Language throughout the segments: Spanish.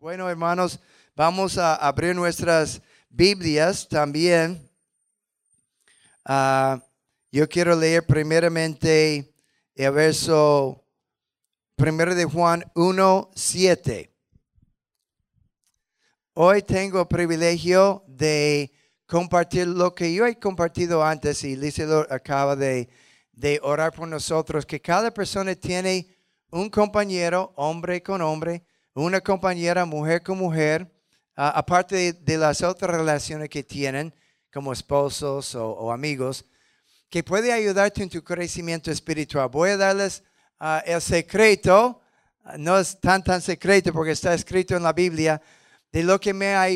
Bueno, hermanos, vamos a abrir nuestras Biblias también. Ah, yo quiero leer primeramente el verso primero de Juan 1, 7. Hoy tengo el privilegio de compartir lo que yo he compartido antes y Lisa acaba de, de orar por nosotros, que cada persona tiene un compañero, hombre con hombre, una compañera, mujer con mujer, aparte de, las otras relaciones que tienen, como esposos o, amigos, que puede ayudarte en tu crecimiento espiritual. Voy a darles ah, el secreto, no es tan tan secreto porque está escrito en la Biblia, de lo que me ha,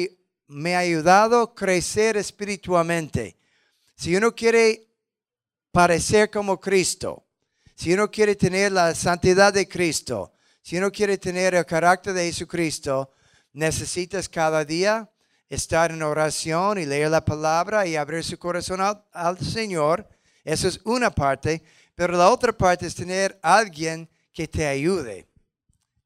me ha ayudado a crecer espiritualmente. Si uno quiere parecer como Cristo, si uno quiere tener la santidad de Cristo, si uno quiere tener el carácter de Jesucristo, necesitas cada día estar en oración y leer la palabra y abrir su corazón al, Señor. Esa es una parte. Pero la otra parte es tener alguien que te ayude.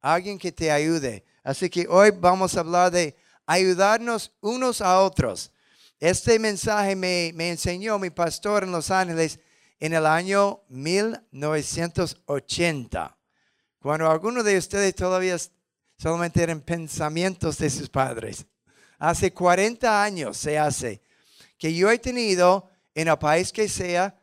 Alguien que te ayude. Así que hoy vamos a hablar de ayudarnos unos a otros. Este mensaje me, me enseñó mi pastor en Los Ángeles en el año 1980. Cuando algunos de ustedes todavía solamente eran pensamientos de sus padres. Hace 40 años se hace que yo he tenido en el país que sea,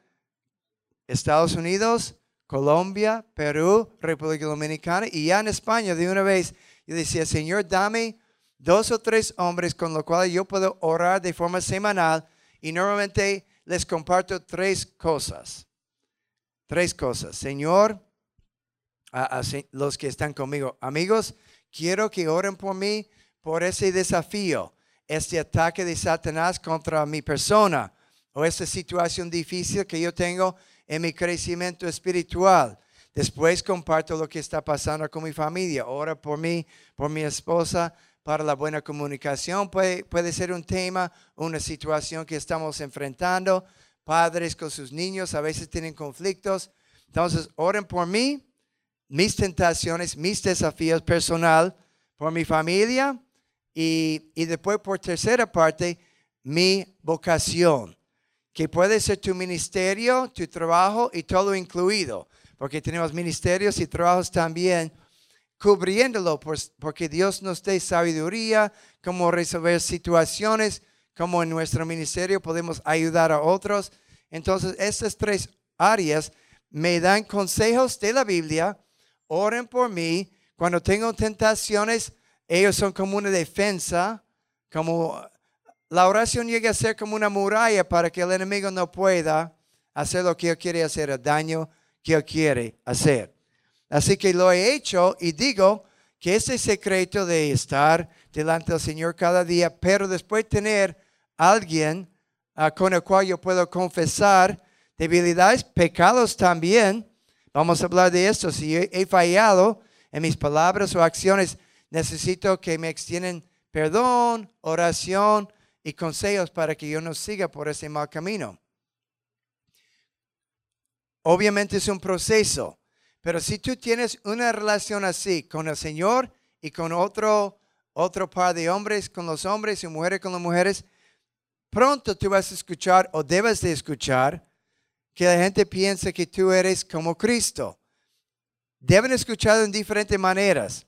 Estados Unidos, Colombia, Perú, República Dominicana y ya en España de una vez, yo decía, Señor, dame dos o tres hombres con los cuales yo puedo orar de forma semanal y normalmente les comparto tres cosas. Tres cosas. Señor, a, los que están conmigo. Amigos, quiero que oren por mí por ese desafío, este ataque de Satanás contra mi persona o esta situación difícil que yo tengo en mi crecimiento espiritual. Después comparto lo que está pasando con mi familia. Ora por mí, por mi esposa, para la buena comunicación. Puede, puede ser un tema, una situación que estamos enfrentando. Padres con sus niños a veces tienen conflictos. Entonces, oren por mí mis tentaciones, mis desafíos personal por mi familia y, y después por tercera parte, mi vocación, que puede ser tu ministerio, tu trabajo y todo incluido, porque tenemos ministerios y trabajos también cubriéndolo, porque Dios nos dé sabiduría, cómo resolver situaciones, como en nuestro ministerio podemos ayudar a otros. Entonces, estas tres áreas me dan consejos de la Biblia oren por mí. Cuando tengo tentaciones, ellos son como una defensa, como la oración llega a ser como una muralla para que el enemigo no pueda hacer lo que él quiere hacer, el daño que él quiere hacer. Así que lo he hecho y digo que ese secreto de estar delante del Señor cada día, pero después tener alguien ah, con el cual yo puedo confesar debilidades, pecados también, Vamos a hablar de esto. Si he fallado en mis palabras o acciones, necesito que me extiendan perdón, oración y consejos para que yo no siga por ese mal camino. Obviamente es un proceso, pero si tú tienes una relación así con el Señor y con otro, otro par de hombres, con los hombres y mujeres con las mujeres, pronto tú vas a escuchar o debes de escuchar que la gente piensa que tú eres como Cristo. Deben escuchar en diferentes maneras.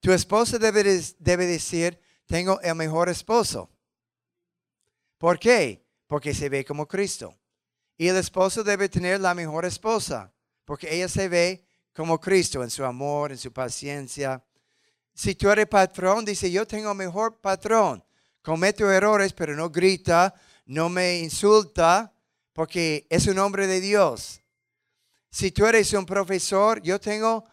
Tu esposa debe, debe decir, tengo el mejor esposo. ¿Por qué? Porque se ve como Cristo. Y el esposo debe tener la mejor esposa, porque ella se ve como Cristo en su amor, en su paciencia. Si tú eres patrón, dice, yo tengo mejor patrón. Cometo errores, pero no grita, no me insulta, porque es un hombre de Dios. Si tú eres un profesor, yo tengo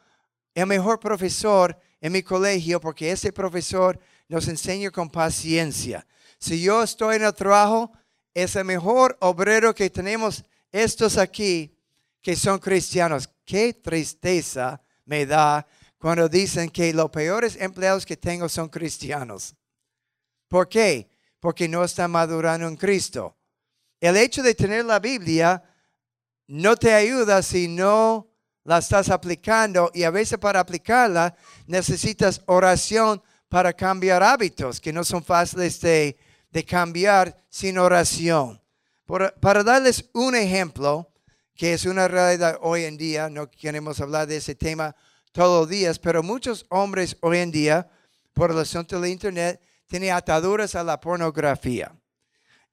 el mejor profesor en mi colegio porque ese profesor nos enseña con paciencia. Si yo estoy en el trabajo, es el mejor obrero que tenemos estos aquí que son cristianos. Qué tristeza me da cuando dicen que los peores empleados que tengo son cristianos. ¿Por qué? Porque no están madurando en Cristo. El hecho de tener la Biblia no te ayuda si no la estás aplicando y a veces para aplicarla necesitas oración para cambiar hábitos que no son fáciles de, cambiar sin oración. para darles un ejemplo, que es una realidad hoy en día, no queremos hablar de ese tema todos los días, pero muchos hombres hoy en día, por el asunto del Internet, tienen ataduras a la pornografía.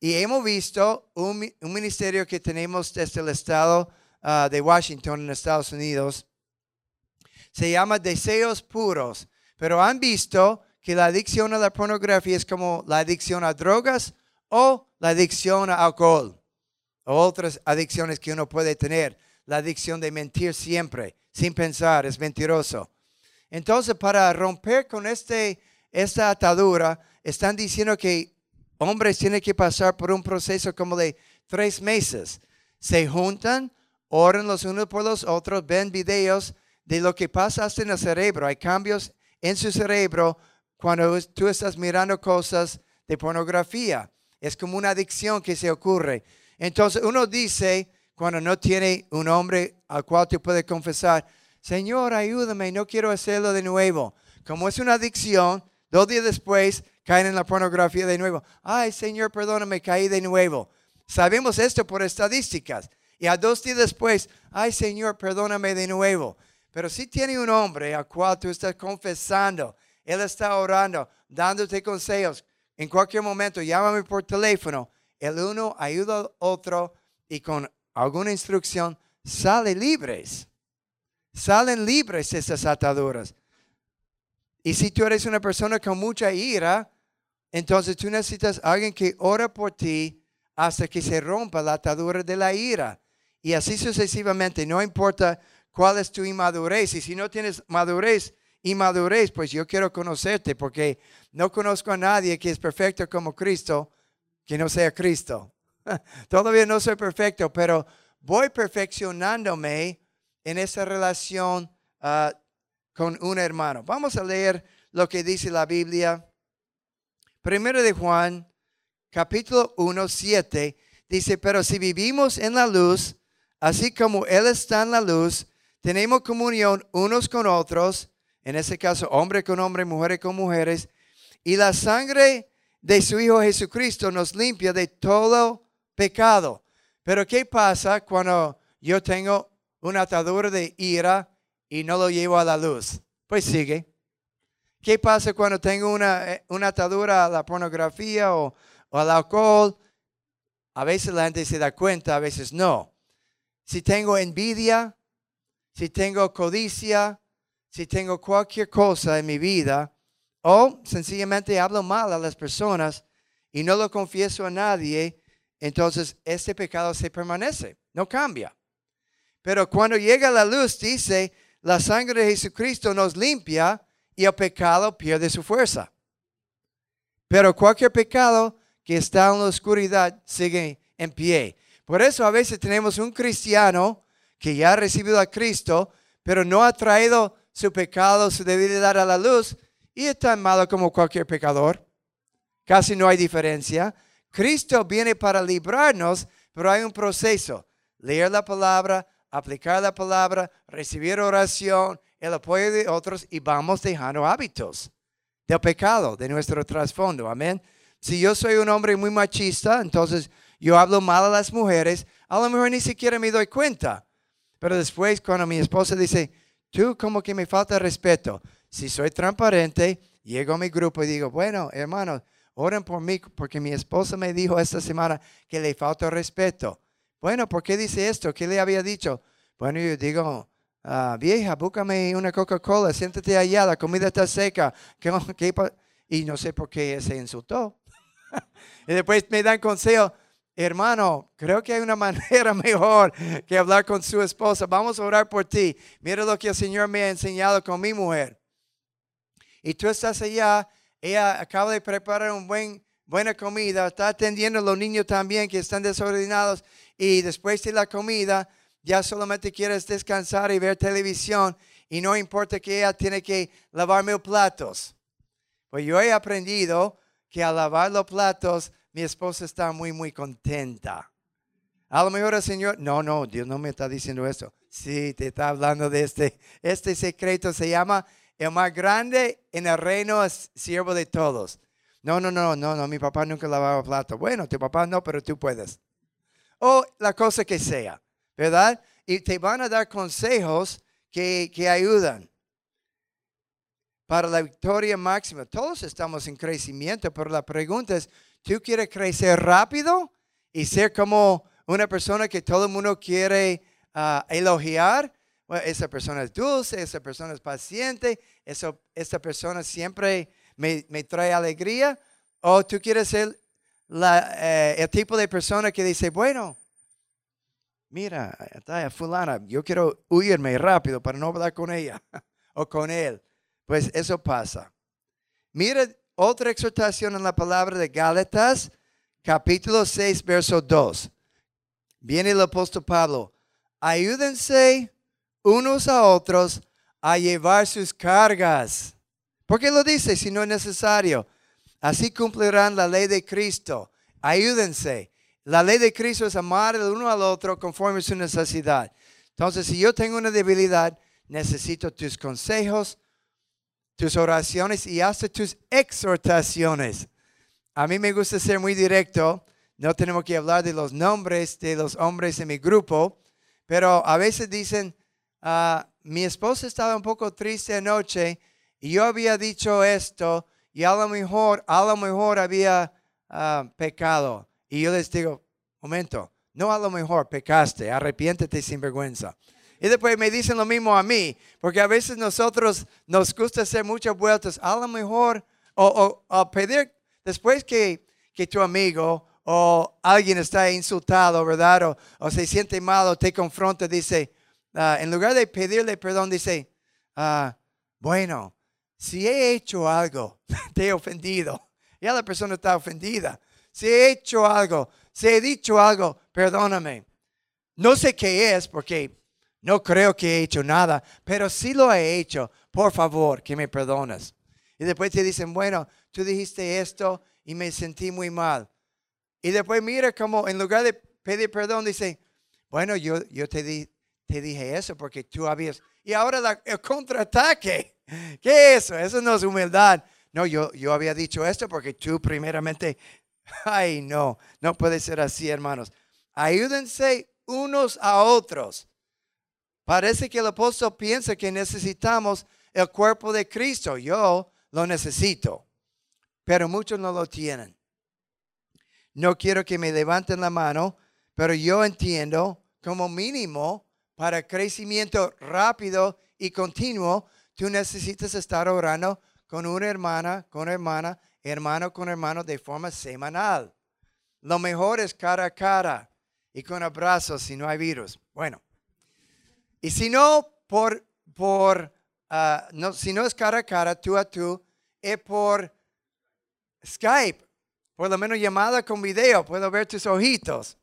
Y hemos visto un, ministerio que tenemos desde el estado ah, de Washington en Estados Unidos. Se llama Deseos Puros. Pero han visto que la adicción a la pornografía es como la adicción a drogas o la adicción a alcohol o otras adicciones que uno puede tener. La adicción de mentir siempre, sin pensar, es mentiroso. Entonces, para romper con este, esta atadura, están diciendo que hombres tienen que pasar por un proceso como de tres meses. Se juntan, oran los unos por los otros, ven videos de lo que pasa en el cerebro. Hay cambios en su cerebro cuando tú estás mirando cosas de pornografía. Es como una adicción que se ocurre. Entonces uno dice, cuando no tiene un hombre al cual te puede confesar, Señor, ayúdame, no quiero hacerlo de nuevo. Como es una adicción, dos días después caen en la pornografía de nuevo. Ay, Señor, perdóname, caí de nuevo. Sabemos esto por estadísticas. Y a dos días después, ay, Señor, perdóname de nuevo. Pero si tiene un hombre al cual tú estás confesando, él está orando, dándote consejos, en cualquier momento llámame por teléfono, el uno ayuda al otro y con alguna instrucción sale libres. Salen libres esas ataduras. Y si tú eres una persona con mucha ira, entonces tú necesitas a alguien que ora por ti hasta que se rompa la atadura de la ira. Y así sucesivamente, no importa cuál es tu inmadurez. Y si no tienes madurez, inmadurez, pues yo quiero conocerte porque no conozco a nadie que es perfecto como Cristo, que no sea Cristo. Todavía no soy perfecto, pero voy perfeccionándome en esa relación ah, con un hermano. Vamos a leer lo que dice la Biblia. Primero de Juan, capítulo 1, 7, dice, pero si vivimos en la luz, así como Él está en la luz, tenemos comunión unos con otros, en ese caso hombre con hombre, mujeres con mujeres, y la sangre de su Hijo Jesucristo nos limpia de todo pecado. Pero ¿qué pasa cuando yo tengo una atadura de ira y no lo llevo a la luz? Pues sigue. ¿Qué pasa cuando tengo una, eh, una atadura a la pornografía o, o al alcohol? A veces la gente se da cuenta, a veces no. Si tengo envidia, si tengo codicia, si tengo cualquier cosa en mi vida, o sencillamente hablo mal a las personas y no lo confieso a nadie, entonces este pecado se permanece, no cambia. Pero cuando llega la luz, dice, la sangre de Jesucristo nos limpia y el pecado pierde su fuerza. Pero cualquier pecado que está en la oscuridad sigue en pie. Por eso a veces tenemos un cristiano que ya ha recibido a Cristo, pero no ha traído su pecado, su debilidad a la luz, y es tan malo como cualquier pecador. Casi no hay diferencia. Cristo viene para librarnos, pero hay un proceso. Leer la palabra, aplicar la palabra, recibir oración, el apoyo de otros y vamos dejando hábitos del pecado, de nuestro trasfondo. Amén. Si yo soy un hombre muy machista, entonces yo hablo mal a las mujeres, a lo mejor ni siquiera me doy cuenta. Pero después cuando mi esposa dice, tú como que me falta respeto, si soy transparente, llego a mi grupo y digo, bueno, hermanos, oren por mí porque mi esposa me dijo esta semana que le falta respeto. Bueno, ¿por qué dice esto? ¿Qué le había dicho? Bueno, yo digo, ah, vieja, búscame una Coca-Cola, siéntate allá, la comida está seca. y no sé por qué se insultó. y después me dan consejo, hermano, creo que hay una manera mejor que hablar con su esposa. Vamos a orar por ti. Mira lo que el Señor me ha enseñado con mi mujer. Y tú estás allá, ella acaba de preparar una buen, buena comida, está atendiendo a los niños también que están desordenados y después de la comida ya solamente quieres descansar y ver televisión y no importa que ella tiene que lavar mil platos. Pues yo he aprendido que al lavar los platos mi esposa está muy, muy contenta. A lo mejor el Señor, no, no, Dios no me está diciendo eso. Sí, te está hablando de este. Este secreto se llama el más grande en el reino es siervo de todos. No, no, no, no, no, mi papá nunca lavaba plato. Bueno, tu papá no, pero tú puedes. O la cosa que sea, ¿verdad? Y te van a dar consejos que, que ayudan para la victoria máxima. Todos estamos en crecimiento, pero la pregunta es, ¿tú quieres crecer rápido y ser como una persona que todo el mundo quiere ah, elogiar? esa persona es dulce, esa persona es paciente, eso, esa persona siempre me, trae alegría. O tú quieres ser eh, el tipo de persona que dice, bueno, mira, está fulana, yo quiero huirme rápido para no hablar con ella o con él. Pues eso pasa. Mira otra exhortación en la palabra de Gálatas, capítulo 6, verso 2. Viene el apóstol Pablo. Ayúdense unos a otros a llevar sus cargas. ¿Por qué lo dice si no es necesario? Así cumplirán la ley de Cristo. Ayúdense. La ley de Cristo es amar el uno al otro conforme a su necesidad. Entonces, si yo tengo una debilidad, necesito tus consejos, tus oraciones y hasta tus exhortaciones. A mí me gusta ser muy directo. No tenemos que hablar de los nombres de los hombres en mi grupo, pero a veces dicen, ah, mi esposa estaba un poco triste anoche y yo había dicho esto y a lo mejor, a lo mejor había ah, pecado. Y yo les digo, momento, no a lo mejor pecaste, arrepiéntete sin vergüenza. Y después me dicen lo mismo a mí, porque a veces nosotros nos gusta hacer muchas vueltas. A lo mejor, o, o, pedir, después que, que, tu amigo o alguien está insultado, ¿verdad? O, o se siente mal o te confronta, dice, ah, en lugar de pedirle perdón, dice, ah, bueno, si he hecho algo, te he ofendido. Ya la persona está ofendida si he hecho algo, si he dicho algo, perdóname. No sé qué es porque no creo que he hecho nada, pero si lo he hecho. Por favor, que me perdones. Y después te dicen, bueno, tú dijiste esto y me sentí muy mal. Y después mira como en lugar de pedir perdón, dice, bueno, yo, yo te, di, te dije eso porque tú habías... Y ahora el contraataque. ¿Qué es eso? Eso no es humildad. No, yo, yo había dicho esto porque tú primeramente Ay, no, no puede ser así, hermanos. Ayúdense unos a otros. Parece que el apóstol piensa que necesitamos el cuerpo de Cristo. Yo lo necesito, pero muchos no lo tienen. No quiero que me levanten la mano, pero yo entiendo como mínimo para crecimiento rápido y continuo, tú necesitas estar orando con una hermana, con una hermana hermano con hermano de forma semanal. Lo mejor es cara a cara y con abrazos si no hay virus. Bueno, y si no, por, por ah, no, si no es cara a cara, tú a tú, es por Skype, por lo menos llamada con video, puedo ver tus ojitos.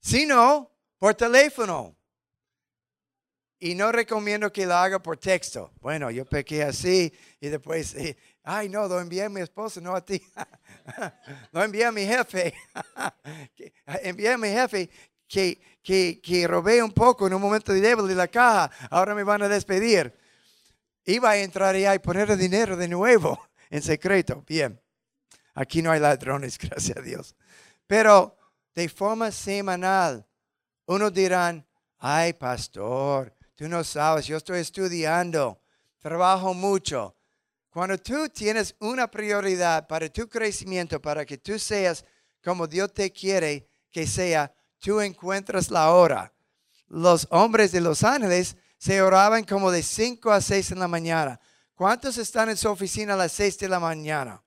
Si no, por teléfono. Y no recomiendo que lo haga por texto. Bueno, yo pequé así y después Ay, no, lo envié a mi esposo, no a ti. lo envié a mi jefe. envié a mi jefe que, que, que robé un poco en un momento de débil de la caja. Ahora me van a despedir. Iba a entrar y poner el dinero de nuevo en secreto. Bien. Aquí no hay ladrones, gracias a Dios. Pero de forma semanal, uno dirán, ay, pastor, tú no sabes, yo estoy estudiando, trabajo mucho. Cuando tú tienes una prioridad para tu crecimiento, para que tú seas como Dios te quiere que sea, tú encuentras la hora. Los hombres de Los Ángeles se oraban como de 5 a 6 en la mañana. ¿Cuántos están en su oficina a las 6 de la mañana?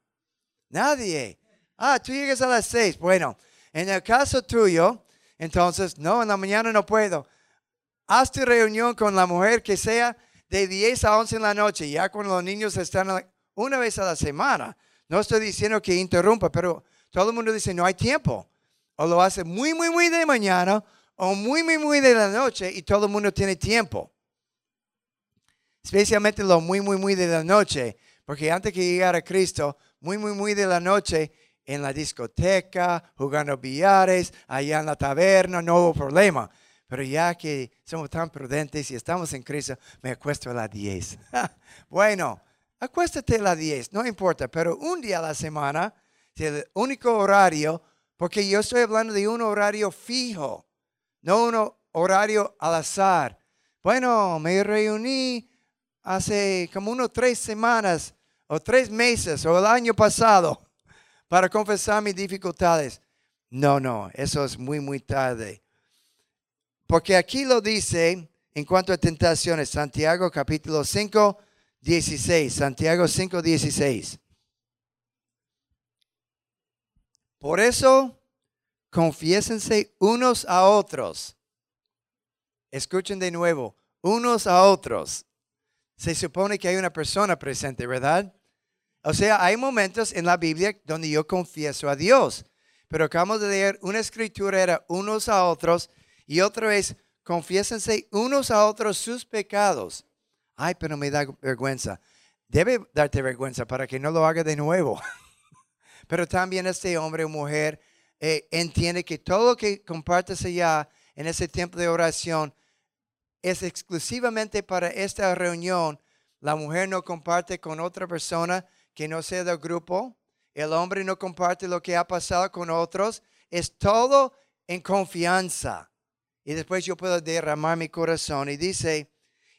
Nadie. Ah, tú llegas a las 6. Bueno, en el caso tuyo, entonces, no, en la mañana no puedo. Haz tu reunión con la mujer que sea de 10 a 11 en la noche, ya cuando los niños están una vez a la semana. No estoy diciendo que interrumpa, pero todo el mundo dice no hay tiempo. O lo hace muy, muy, muy de mañana o muy, muy, muy de la noche y todo el mundo tiene tiempo. Especialmente lo muy, muy, muy de la noche, porque antes que llegara Cristo, muy, muy, muy de la noche, en la discoteca, jugando billares, allá en la taberna, no hubo problema. Pero ya que somos tan prudentes y estamos en Cristo, me acuesto a las 10. bueno, acuéstate a las 10, no importa, pero un día a la semana, el único horario, porque yo estoy hablando de un horario fijo, no un horario al azar. Bueno, me reuní hace como unos tres semanas o tres meses o el año pasado para confesar mis dificultades. No, no, eso es muy, muy tarde. Porque aquí lo dice en cuanto a tentaciones, Santiago capítulo 5, 16. Santiago 5, 16. Por eso, confiésense unos a otros. Escuchen de nuevo, unos a otros. Se supone que hay una persona presente, ¿verdad? O sea, hay momentos en la Biblia donde yo confieso a Dios. Pero acabamos de leer una escritura era unos a otros y otra vez, confiésense unos a otros sus pecados. Ay, pero me da vergüenza. Debe darte vergüenza para que no lo haga de nuevo. pero también este hombre o mujer eh, entiende que todo lo que compartes allá en ese tiempo de oración es exclusivamente para esta reunión. La mujer no comparte con otra persona que no sea del grupo. El hombre no comparte lo que ha pasado con otros. Es todo en confianza y después yo puedo derramar mi corazón. Y dice,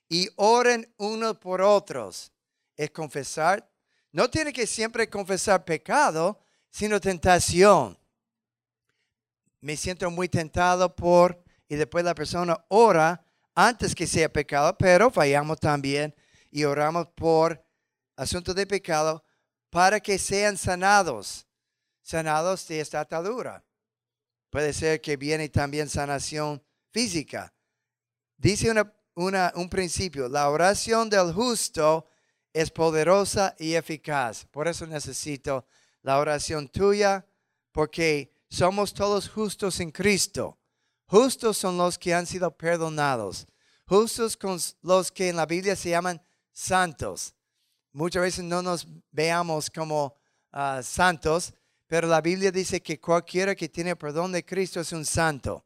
y oren unos por otros. Es confesar. No tiene que siempre confesar pecado, sino tentación. Me siento muy tentado por, y después la persona ora antes que sea pecado, pero fallamos también y oramos por asuntos de pecado para que sean sanados, sanados de esta atadura. Puede ser que viene también sanación física. Dice un principio, la oración del justo es poderosa y eficaz. Por eso necesito la oración tuya, porque somos todos justos en Cristo. Justos son los que han sido perdonados. Justos con los que en la Biblia se llaman santos. Muchas veces no nos veamos como ah, santos, pero la Biblia dice que cualquiera que tiene perdón de Cristo es un santo.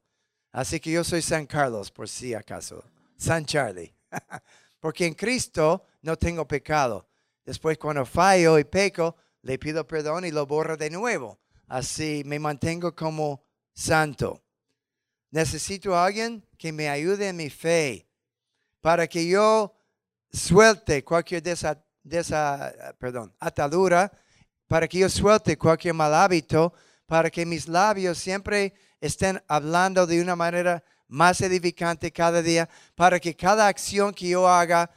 Así que yo soy San Carlos, por si acaso. San Charlie. Porque en Cristo no tengo pecado. Después cuando fallo y peco, le pido perdón y lo borro de nuevo. Así me mantengo como santo. Necesito a alguien que me ayude en mi fe para que yo suelte cualquier de esa, de esa perdón, atadura, para que yo suelte cualquier mal hábito, para que mis labios siempre estén hablando de una manera más edificante cada día, para que cada acción que yo haga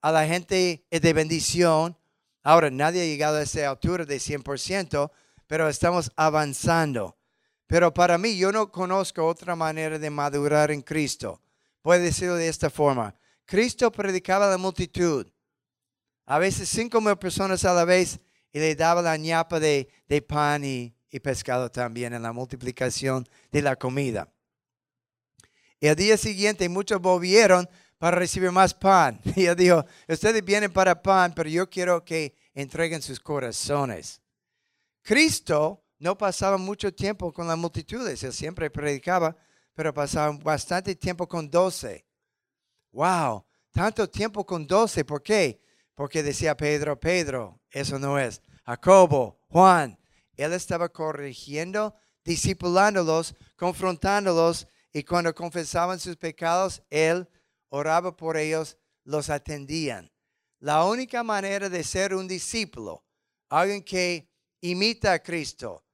a la gente es de bendición. Ahora, nadie ha llegado a esa altura de 100%, pero estamos avanzando. Pero para mí, yo no conozco otra manera de madurar en Cristo. Puede decirlo de esta forma. Cristo predicaba a la multitud. A veces cinco mil personas a la vez y le daba la ñapa de, de pan y, y pescado también en la multiplicación de la comida. Y al día siguiente muchos volvieron para recibir más pan. Y él dijo, ustedes vienen para pan, pero yo quiero que entreguen sus corazones. Cristo no pasaba mucho tiempo con las multitudes, él siempre predicaba, pero pasaba bastante tiempo con doce. Wow, tanto tiempo con doce, ¿por qué? Porque decía Pedro, Pedro, eso no es. Jacobo, Juan, él estaba corrigiendo, discipulándolos, confrontándolos y cuando confesaban sus pecados, Él oraba por ellos, los atendían. La única manera de ser un discípulo, alguien que imita a Cristo.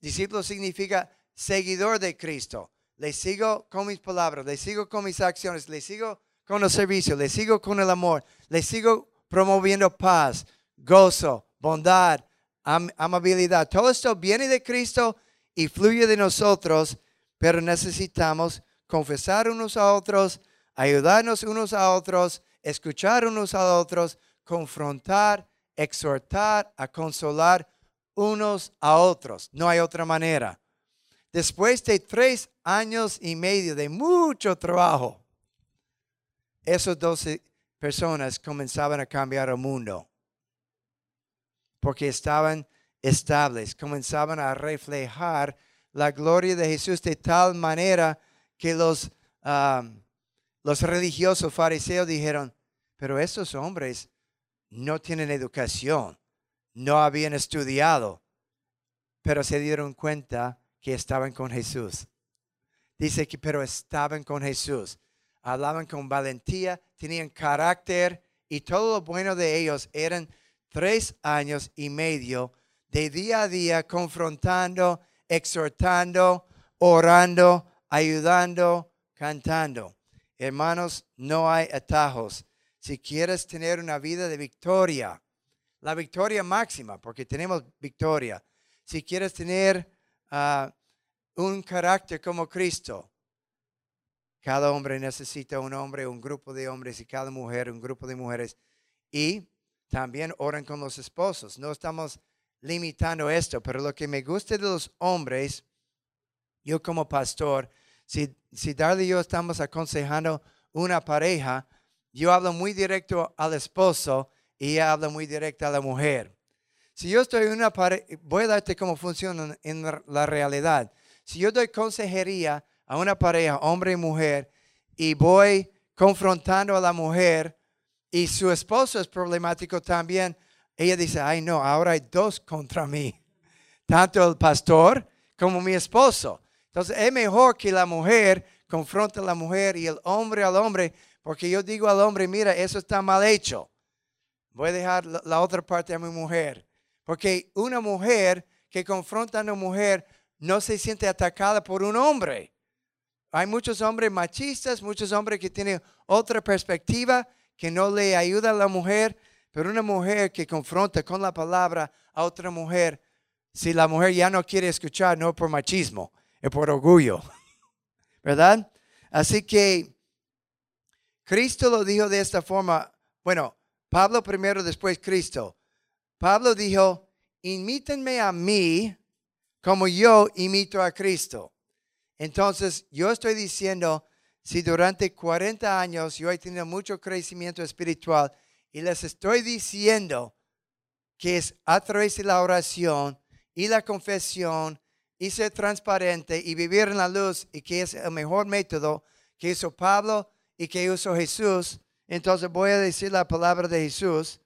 Discípulo significa seguidor de Cristo. Le sigo con mis palabras, le sigo con mis acciones, le sigo con el servicio, le sigo con el amor, le sigo promoviendo paz, gozo, bondad, amabilidad. Todo esto viene de Cristo y fluye de nosotros, pero necesitamos confesar unos a otros, ayudarnos unos a otros, escuchar unos a otros, confrontar, exhortar, a consolar unos a otros. No hay otra manera. Después de tres años y medio de mucho trabajo, esas doce personas comenzaban a cambiar el mundo porque estaban estables, comenzaban a reflejar la gloria de Jesús de tal manera que los los religiosos fariseos dijeron, pero estos hombres no tienen educación, no habían estudiado, pero se dieron cuenta que estaban con Jesús. Dice que, pero estaban con Jesús. Hablaban con valentía, tenían carácter y todo lo bueno de ellos eran tres años y medio de día a día confrontando, exhortando, orando, ayudando, cantando. Hermanos, no hay atajos. Si quieres tener una vida de victoria, la victoria máxima, porque tenemos victoria. Si quieres tener ah, un carácter como Cristo, cada hombre necesita un hombre, un grupo de hombres y cada mujer un grupo de mujeres. Y también oran con los esposos. No estamos limitando esto, pero lo que me gusta de los hombres, yo como pastor, si, si Darle y yo estamos aconsejando una pareja, yo hablo muy directo al esposo y ella habla muy directo a la mujer. Si yo estoy en una pareja, voy a darte cómo funciona en la realidad. Si yo doy consejería a una pareja, hombre y mujer, y voy confrontando a la mujer y su esposo es problemático también, ella dice, ay no, ahora hay dos contra mí, tanto el pastor como mi esposo. Entonces es mejor que la mujer confronte a la mujer y el hombre al hombre, porque yo digo al hombre, mira, eso está mal hecho. Voy a dejar la otra parte a mi mujer. Porque una mujer que confronta a una mujer no se siente atacada por un hombre. Hay muchos hombres machistas, muchos hombres que tienen otra perspectiva, que no le ayuda a la mujer, pero una mujer que confronta con la palabra a otra mujer, si la mujer ya no quiere escuchar, no por machismo, es por orgullo. ¿Verdad? Así que Cristo lo dijo de esta forma. Bueno, Pablo primero, después Cristo. Pablo dijo, imítenme a mí como yo imito a Cristo. Entonces, yo estoy diciendo, si durante 40 años yo he tenido mucho crecimiento espiritual y les estoy diciendo que es a través de la oración y la confesión y ser transparente y vivir en la luz y que es el mejor método que hizo Pablo y que usó Jesús. Entonces voy a decir la palabra de Jesús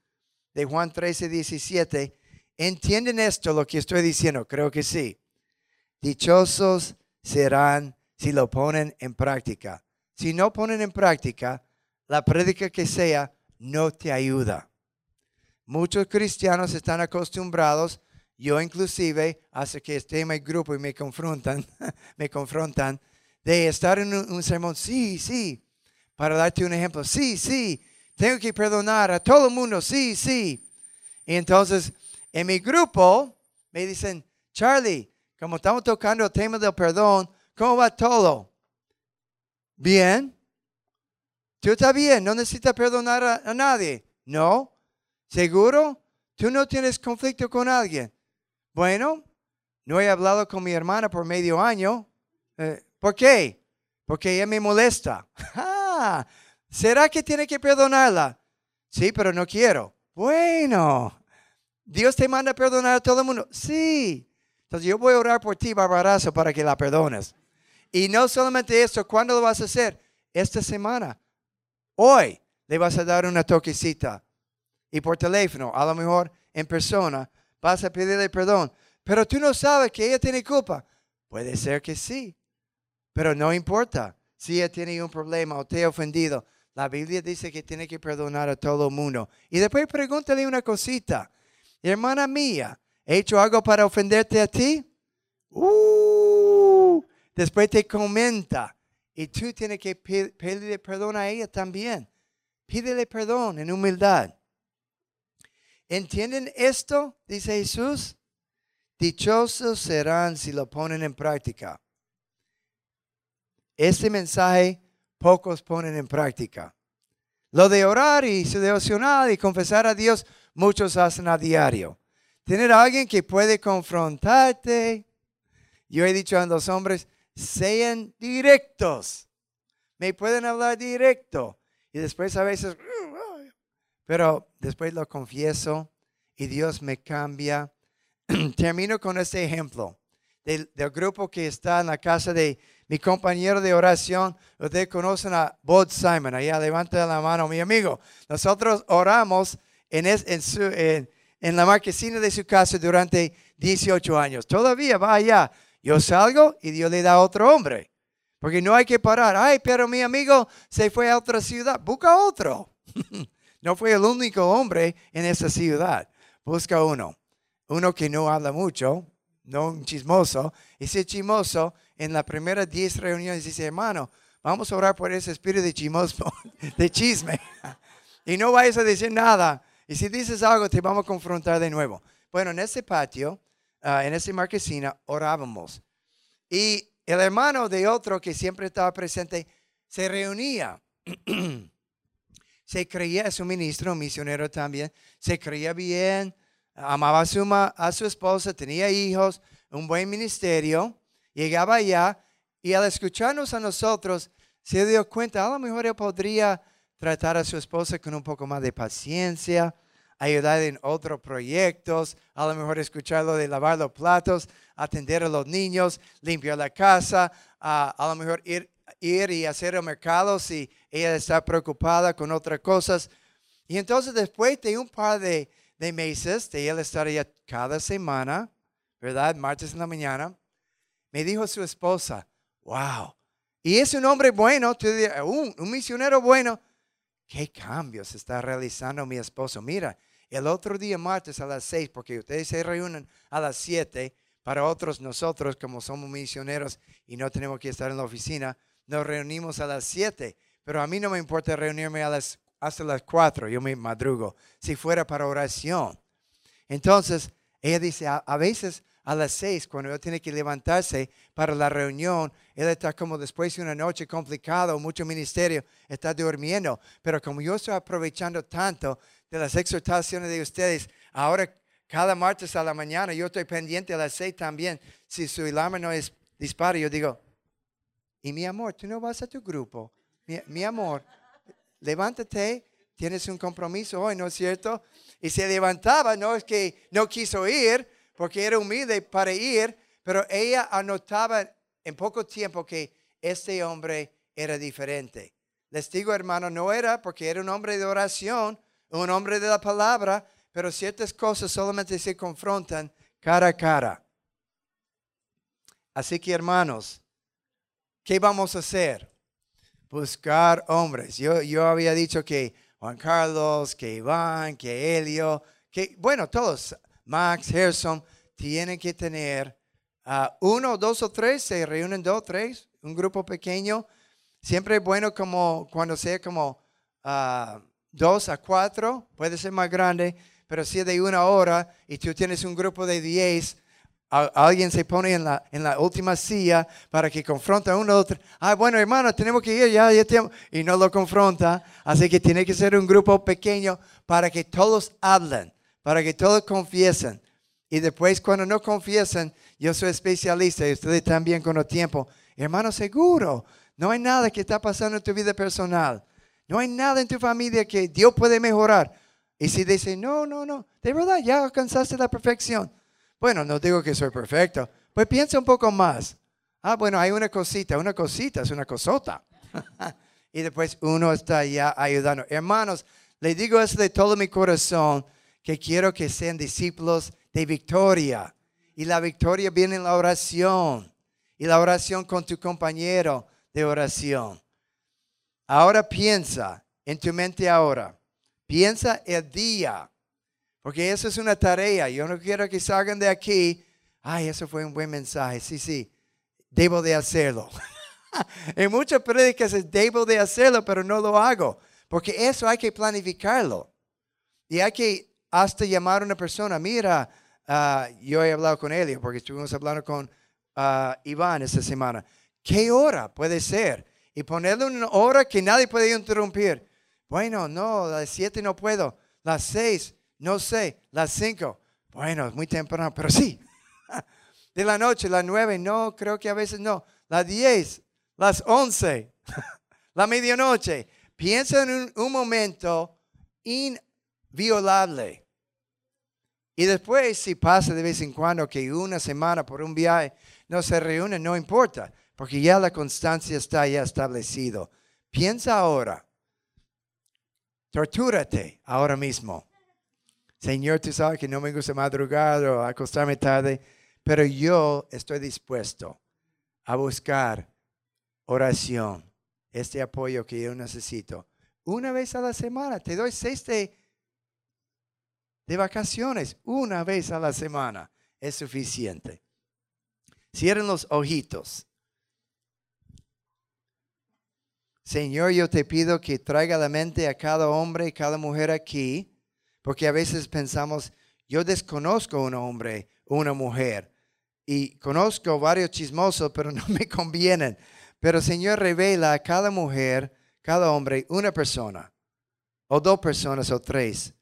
de Juan 13, 17. ¿Entienden esto lo que estoy diciendo? Creo que sí. Dichosos serán si lo ponen en práctica. Si no ponen en práctica, la prédica que sea no te ayuda. Muchos cristianos están acostumbrados yo inclusive, hasta que esté en mi grupo y me confrontan, me confrontan, de estar en un, sermón, sí, sí, para darte un ejemplo, sí, sí, tengo que perdonar a todo el mundo, sí, sí. Y entonces, en mi grupo, me dicen, Charlie, como estamos tocando el tema del perdón, ¿cómo va todo? Bien. ¿Tú estás bien? ¿No necesitas perdonar a, nadie? No. ¿Seguro? ¿Tú no tienes conflicto con alguien? Bueno, no he hablado con mi hermana por medio año. Eh, ¿Por qué? Porque ella me molesta. Ah, ¿Será que tiene que perdonarla? Sí, pero no quiero. Bueno, Dios te manda a perdonar a todo el mundo. Sí. Entonces yo voy a orar por ti, barbarazo, para que la perdones. Y no solamente eso, ¿cuándo lo vas a hacer? Esta semana. Hoy le vas a dar una toquecita. Y por teléfono, a lo mejor en persona, vas a pedirle perdón. Pero tú no sabes que ella tiene culpa. Puede ser que sí, pero no importa. Si ella tiene un problema o te ha ofendido, la Biblia dice que tiene que perdonar a todo el mundo. Y después pregúntale una cosita. Hermana mía, ¿he hecho algo para ofenderte a ti? Uh, después te comenta. Y tú tienes que pedirle perdón a ella también. Pídele perdón en humildad. ¿Entienden esto? Dice Jesús. Dichosos serán si lo ponen en práctica. Este mensaje pocos ponen en práctica. Lo de orar y su devocional y confesar a Dios, muchos hacen a diario. Tener a alguien que puede confrontarte. Yo he dicho a los hombres, sean directos. Me pueden hablar directo. Y después a veces, pero después lo confieso y Dios me cambia. Termino con este ejemplo del, grupo que está en la casa de mi compañero de oración. Ustedes conocen a Bob Simon. Allá levanta la mano, mi amigo. Nosotros oramos en la marquesina de su casa durante 18 años. Todavía va allá. Yo salgo y Dios le da a otro hombre. Porque no hay que parar. Ay, pero mi amigo se fue a otra ciudad. Busca otro. no fue el único hombre en esa ciudad. Busca uno. Uno que no habla mucho, no un chismoso. Ese chismoso en la primera 10 reuniones dice, hermano, vamos a orar por ese espíritu de chismoso, de chisme. y no vayas a decir nada. Y si dices algo, te vamos a confrontar de nuevo. Bueno, en ese patio, ah, en esa marquesina, orábamos. Y el hermano de otro que siempre estaba presente se reunía. se creía, es un ministro, un misionero también, se creía bien, amaba a su, a su esposa, tenía hijos, un buen ministerio, llegaba allá y al escucharnos a nosotros se dio cuenta, a lo mejor él podría tratar a su esposa con un poco más de paciencia, ayudar en otros proyectos, a lo mejor escucharlo de lavar los platos, atender a los niños, limpiar la casa, a, a lo mejor ir, ir y hacer el mercado si ella está preocupada con otras cosas. Y entonces después de un par de, de meses de él estar allá cada semana, ¿verdad? Martes en la mañana, me dijo su esposa, wow, y es un hombre bueno, un, un misionero bueno. ¿Qué cambios está realizando mi esposo? Mira, el otro día martes a las seis, porque ustedes se reúnen a las siete, para otros nosotros como somos misioneros y no tenemos que estar en la oficina, nos reunimos a las siete. Pero a mí no me importa reunirme a las hasta las 4, yo me madrugo, si fuera para oración. Entonces, ella dice, a, veces a las 6, cuando él tiene que levantarse para la reunión, él está como después de una noche complicada mucho ministerio, está durmiendo. Pero como yo estoy aprovechando tanto de las exhortaciones de ustedes, ahora cada martes a la mañana yo estoy pendiente a las 6 también. Si su alarma no es dispara, yo digo, y mi amor, tú no vas a tu grupo. mi amor, levántate, tienes un compromiso hoy, ¿no es cierto? Y se levantaba, no es que no quiso ir, porque era humilde para ir, pero ella anotaba en poco tiempo que este hombre era diferente. Les digo, hermano, no era porque era un hombre de oración, un hombre de la palabra, pero ciertas cosas solamente se confrontan cara a cara. Así que, hermanos, ¿qué vamos a hacer? buscar hombres. Yo, yo había dicho que Juan Carlos, que Iván, que Helio, que, bueno, todos, Max, Gerson, tienen que tener uh, uno, dos o tres, se reúnen dos, tres, un grupo pequeño. Siempre es bueno como cuando sea como uh, dos a cuatro, puede ser más grande, pero si es de una hora y tú tienes un grupo de diez, alguien se pone en la, en la última silla para que confronte a uno otro. Ah, bueno, hermano, tenemos que ir ya, ya y no lo confronta. Así que tiene que ser un grupo pequeño para que todos hablen, para que todos confiesen. Y después, cuando no confiesen, yo soy especialista y ustedes también con el tiempo. Hermano, seguro, no hay nada que está pasando en tu vida personal. No hay nada en tu familia que Dios puede mejorar. Y si dice, no, no, no, de verdad, ya alcanzaste la perfección bueno, no digo que soy perfecto. Pues piensa un poco más. Ah, bueno, hay una cosita, una cosita, es una cosota. y después uno está ya ayudando. Hermanos, le digo eso de todo mi corazón, que quiero que sean discípulos de victoria. Y la victoria viene en la oración. Y la oración con tu compañero de oración. Ahora piensa en tu mente ahora. Piensa el día porque eso es una tarea. Yo no quiero que salgan de aquí. Ay, eso fue un buen mensaje. Sí, sí. Debo de hacerlo. en muchas predicas es debo de hacerlo, pero no lo hago. Porque eso hay que planificarlo. Y hay que hasta llamar a una persona. Mira, ah, yo he hablado con Elio, porque estuvimos hablando con ah, Iván esta semana. ¿Qué hora puede ser? Y ponerle una hora que nadie puede interrumpir. Bueno, no, las siete no puedo. Las seis. No sé, las cinco. Bueno, es muy temprano, pero sí. De la noche, las nueve, no, creo que a veces no. Las diez, las once, la medianoche. Piensa en un, un momento inviolable. Y después, si pasa de vez en cuando que una semana por un viaje no se reúne, no importa. Porque ya la constancia está ya establecido. Piensa ahora. Tortúrate ahora mismo. Señor, tú sabes que no me gusta madrugar o acostarme tarde, pero yo estoy dispuesto a buscar oración, este apoyo que yo necesito. Una vez a la semana, te doy seis de, de vacaciones, una vez a la semana es suficiente. Cierren los ojitos. Señor, yo te pido que traiga la mente a cada hombre y cada mujer aquí, porque a veces pensamos, yo desconozco un hombre una mujer y conozco varios chismosos, pero no me convienen. Pero Señor revela a cada mujer, cada hombre, una persona, o dos personas, o tres,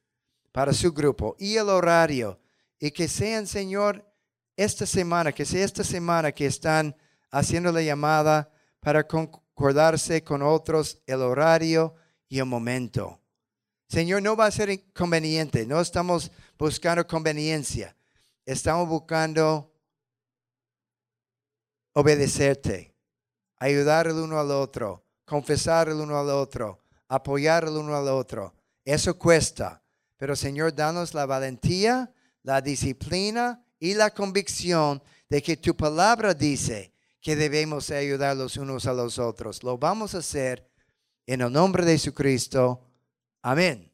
para su grupo, y el horario, y que sean, Señor, esta semana, que sea esta semana que están haciendo la llamada para acordarse con otros el horario y el momento. Señor, no va a ser inconveniente, no estamos buscando conveniencia, estamos buscando obedecerte, ayudar el uno al otro, confesar el uno al otro, apoyar el uno al otro. Eso cuesta, pero Señor, danos la valentía, la disciplina y la convicción de que tu palabra dice que debemos ayudar los unos a los otros. Lo vamos a hacer en el nombre de Jesucristo. Amén.